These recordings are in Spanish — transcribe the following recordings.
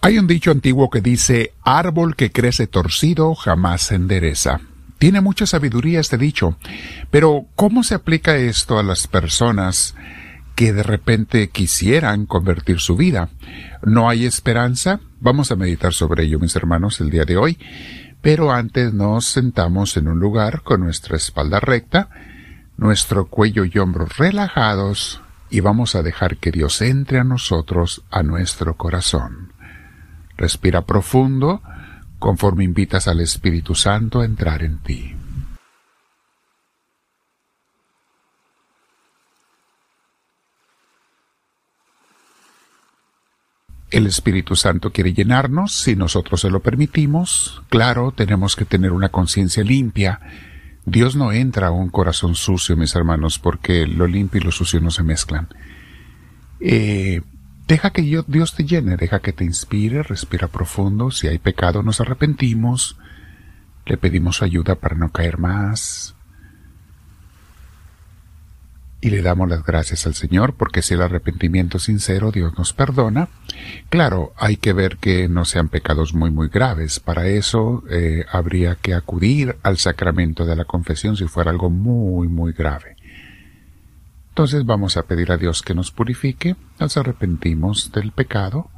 Hay un dicho antiguo que dice, árbol que crece torcido jamás se endereza. Tiene mucha sabiduría este dicho, pero ¿cómo se aplica esto a las personas que de repente quisieran convertir su vida? ¿No hay esperanza? Vamos a meditar sobre ello, mis hermanos, el día de hoy, pero antes nos sentamos en un lugar con nuestra espalda recta, nuestro cuello y hombros relajados, y vamos a dejar que Dios entre a nosotros, a nuestro corazón. Respira profundo conforme invitas al Espíritu Santo a entrar en ti. El Espíritu Santo quiere llenarnos si nosotros se lo permitimos. Claro, tenemos que tener una conciencia limpia. Dios no entra a un corazón sucio, mis hermanos, porque lo limpio y lo sucio no se mezclan. Eh, Deja que Dios te llene, deja que te inspire, respira profundo. Si hay pecado, nos arrepentimos. Le pedimos ayuda para no caer más. Y le damos las gracias al Señor porque si el arrepentimiento es sincero, Dios nos perdona. Claro, hay que ver que no sean pecados muy, muy graves. Para eso eh, habría que acudir al sacramento de la confesión si fuera algo muy, muy grave. Entonces vamos a pedir a Dios que nos purifique, nos arrepentimos del pecado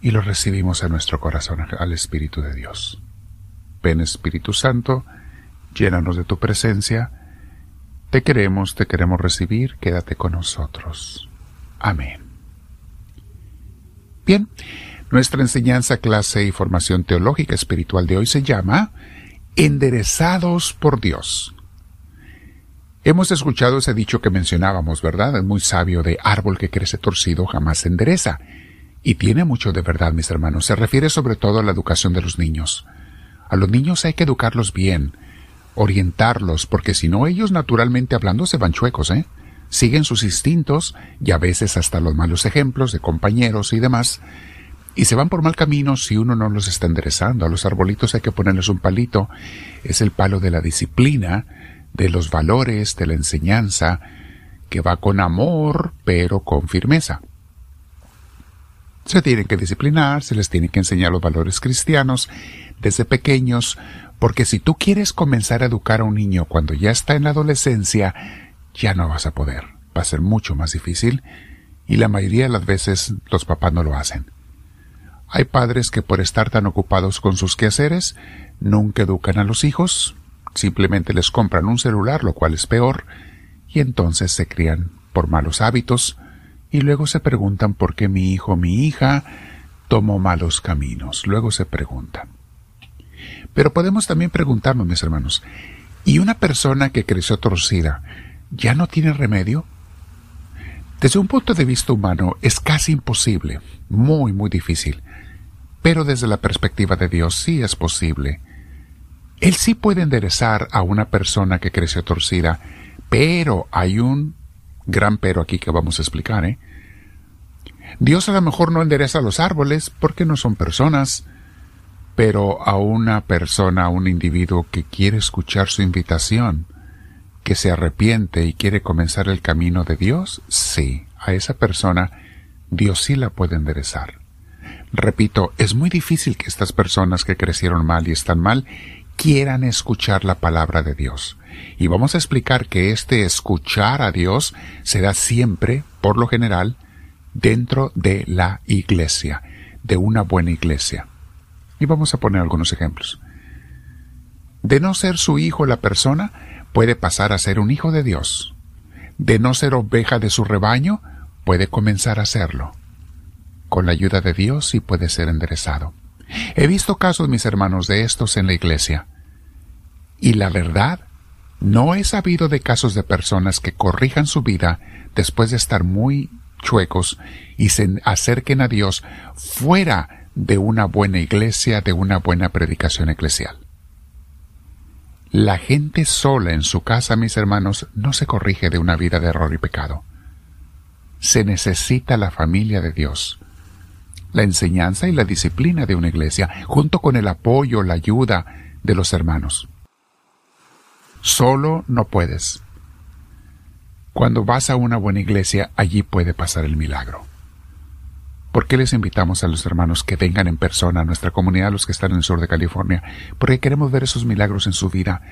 y lo recibimos a nuestro corazón, al Espíritu de Dios. Ven Espíritu Santo, llénanos de tu presencia, te queremos, te queremos recibir, quédate con nosotros. Amén. Bien, nuestra enseñanza, clase y formación teológica espiritual de hoy se llama Enderezados por Dios. Hemos escuchado ese dicho que mencionábamos, ¿verdad? Es muy sabio de árbol que crece torcido jamás se endereza. Y tiene mucho de verdad, mis hermanos. Se refiere sobre todo a la educación de los niños. A los niños hay que educarlos bien, orientarlos, porque si no ellos naturalmente hablando se van chuecos, ¿eh? Siguen sus instintos y a veces hasta los malos ejemplos de compañeros y demás, y se van por mal camino si uno no los está enderezando. A los arbolitos hay que ponerles un palito, es el palo de la disciplina, de los valores, de la enseñanza, que va con amor, pero con firmeza. Se tienen que disciplinar, se les tiene que enseñar los valores cristianos desde pequeños, porque si tú quieres comenzar a educar a un niño cuando ya está en la adolescencia, ya no vas a poder. Va a ser mucho más difícil y la mayoría de las veces los papás no lo hacen. Hay padres que por estar tan ocupados con sus quehaceres nunca educan a los hijos, simplemente les compran un celular, lo cual es peor, y entonces se crían por malos hábitos, y luego se preguntan por qué mi hijo o mi hija tomó malos caminos. Luego se preguntan. Pero podemos también preguntarnos, mis hermanos, ¿y una persona que creció torcida ya no tiene remedio? Desde un punto de vista humano es casi imposible, muy, muy difícil, pero desde la perspectiva de Dios sí es posible. Él sí puede enderezar a una persona que creció torcida, pero hay un gran pero aquí que vamos a explicar, ¿eh? Dios a lo mejor no endereza los árboles porque no son personas, pero a una persona, a un individuo que quiere escuchar su invitación, que se arrepiente y quiere comenzar el camino de Dios, sí, a esa persona Dios sí la puede enderezar. Repito, es muy difícil que estas personas que crecieron mal y están mal quieran escuchar la palabra de Dios. Y vamos a explicar que este escuchar a Dios se da siempre, por lo general, dentro de la iglesia, de una buena iglesia. Y vamos a poner algunos ejemplos. De no ser su hijo la persona, puede pasar a ser un hijo de Dios. De no ser oveja de su rebaño, puede comenzar a serlo. Con la ayuda de Dios sí puede ser enderezado. He visto casos, mis hermanos, de estos en la iglesia. Y la verdad, no he sabido de casos de personas que corrijan su vida después de estar muy chuecos y se acerquen a Dios fuera de una buena iglesia, de una buena predicación eclesial. La gente sola en su casa, mis hermanos, no se corrige de una vida de error y pecado. Se necesita la familia de Dios, la enseñanza y la disciplina de una iglesia, junto con el apoyo, la ayuda de los hermanos. Solo no puedes. Cuando vas a una buena iglesia, allí puede pasar el milagro. ¿Por qué les invitamos a los hermanos que vengan en persona a nuestra comunidad, los que están en el sur de California? Porque queremos ver esos milagros en su vida.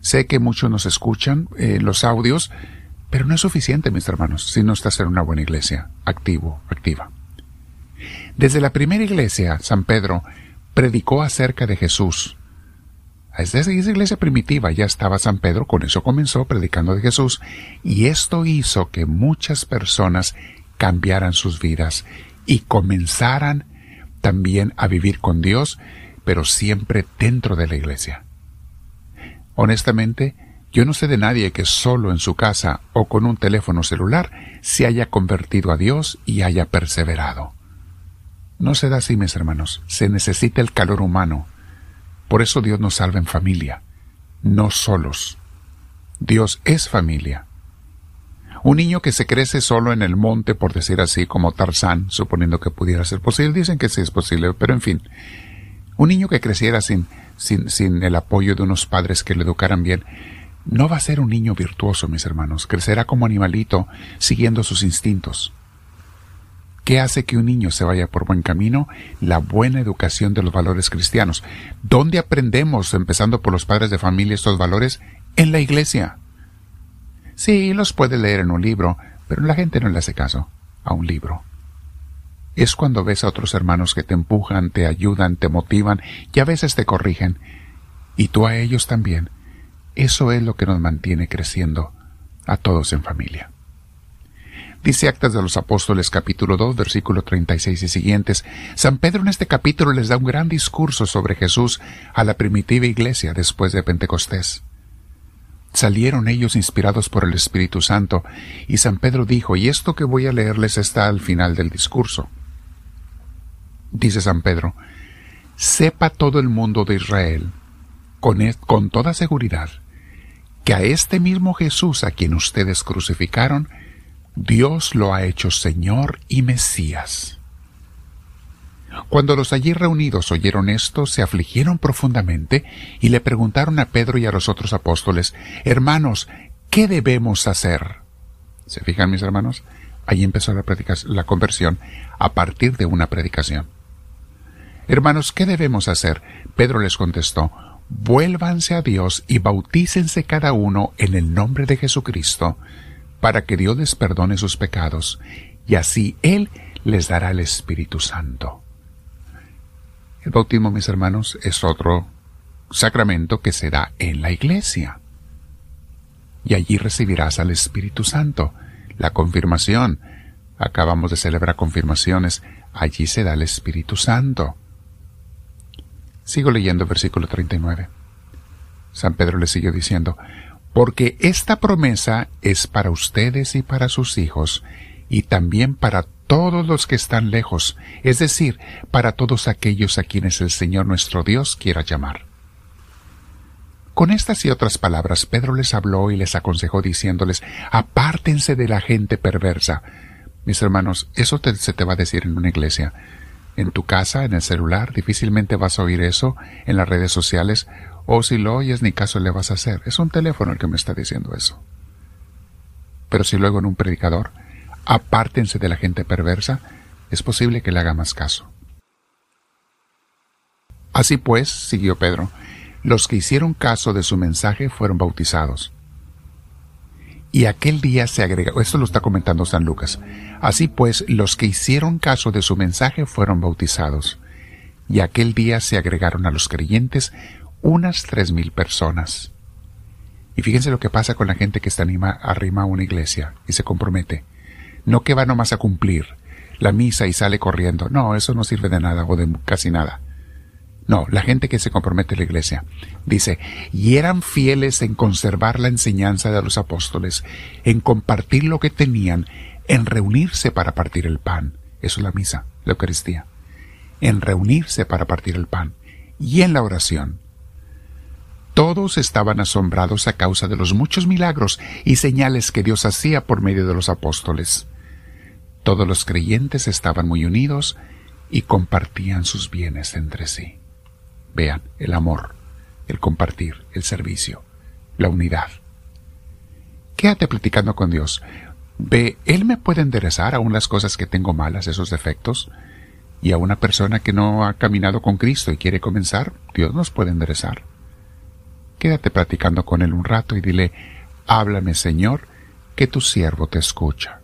Sé que muchos nos escuchan eh, los audios, pero no es suficiente, mis hermanos, si no estás en una buena iglesia, activo, activa. Desde la primera iglesia, San Pedro predicó acerca de Jesús. Desde esa iglesia primitiva ya estaba San Pedro, con eso comenzó predicando de Jesús, y esto hizo que muchas personas cambiaran sus vidas y comenzaran también a vivir con Dios, pero siempre dentro de la iglesia. Honestamente, yo no sé de nadie que solo en su casa o con un teléfono celular se haya convertido a Dios y haya perseverado. No se da así, mis hermanos. Se necesita el calor humano. Por eso Dios nos salva en familia, no solos. Dios es familia. Un niño que se crece solo en el monte, por decir así, como Tarzán, suponiendo que pudiera ser posible, dicen que sí es posible, pero en fin. Un niño que creciera sin, sin, sin el apoyo de unos padres que le educaran bien, no va a ser un niño virtuoso, mis hermanos. Crecerá como animalito, siguiendo sus instintos. ¿Qué hace que un niño se vaya por buen camino? La buena educación de los valores cristianos. ¿Dónde aprendemos, empezando por los padres de familia, estos valores? En la iglesia. Sí, los puede leer en un libro, pero la gente no le hace caso a un libro. Es cuando ves a otros hermanos que te empujan, te ayudan, te motivan y a veces te corrigen. Y tú a ellos también. Eso es lo que nos mantiene creciendo a todos en familia. Dice Actas de los Apóstoles capítulo 2 versículo 36 y siguientes. San Pedro en este capítulo les da un gran discurso sobre Jesús a la primitiva iglesia después de Pentecostés. Salieron ellos inspirados por el Espíritu Santo y San Pedro dijo, y esto que voy a leerles está al final del discurso. Dice San Pedro, sepa todo el mundo de Israel con, e, con toda seguridad que a este mismo Jesús a quien ustedes crucificaron, Dios lo ha hecho Señor y Mesías. Cuando los allí reunidos oyeron esto, se afligieron profundamente y le preguntaron a Pedro y a los otros apóstoles, Hermanos, ¿qué debemos hacer? ¿Se fijan mis hermanos? Ahí empezó la, la conversión a partir de una predicación. Hermanos, ¿qué debemos hacer? Pedro les contestó, Vuélvanse a Dios y bautícense cada uno en el nombre de Jesucristo para que Dios les perdone sus pecados, y así Él les dará el Espíritu Santo. El bautismo, mis hermanos, es otro sacramento que se da en la iglesia. Y allí recibirás al Espíritu Santo. La confirmación. Acabamos de celebrar confirmaciones. Allí se da el Espíritu Santo. Sigo leyendo versículo 39. San Pedro le sigue diciendo, porque esta promesa es para ustedes y para sus hijos, y también para todos los que están lejos, es decir, para todos aquellos a quienes el Señor nuestro Dios quiera llamar. Con estas y otras palabras Pedro les habló y les aconsejó diciéndoles, apártense de la gente perversa. Mis hermanos, eso se te va a decir en una iglesia. En tu casa, en el celular, difícilmente vas a oír eso en las redes sociales o si lo oyes, ni caso le vas a hacer. Es un teléfono el que me está diciendo eso. Pero si luego en un predicador, apártense de la gente perversa, es posible que le haga más caso. Así pues, siguió Pedro, los que hicieron caso de su mensaje fueron bautizados. Y aquel día se agregó, esto lo está comentando San Lucas, así pues, los que hicieron caso de su mensaje fueron bautizados. Y aquel día se agregaron a los creyentes unas tres mil personas. Y fíjense lo que pasa con la gente que está anima, arrima a una iglesia y se compromete. No que va nomás a cumplir la misa y sale corriendo. No, eso no sirve de nada o de casi nada. No, la gente que se compromete a la iglesia. Dice, y eran fieles en conservar la enseñanza de los apóstoles, en compartir lo que tenían, en reunirse para partir el pan. Eso es la misa, la Eucaristía. En reunirse para partir el pan. Y en la oración. Todos estaban asombrados a causa de los muchos milagros y señales que Dios hacía por medio de los apóstoles. Todos los creyentes estaban muy unidos y compartían sus bienes entre sí. Vean, el amor, el compartir, el servicio, la unidad. Quédate platicando con Dios. Ve, Él me puede enderezar aún las cosas que tengo malas, esos defectos. Y a una persona que no ha caminado con Cristo y quiere comenzar, Dios nos puede enderezar. Quédate platicando con Él un rato y dile, háblame Señor, que tu siervo te escucha.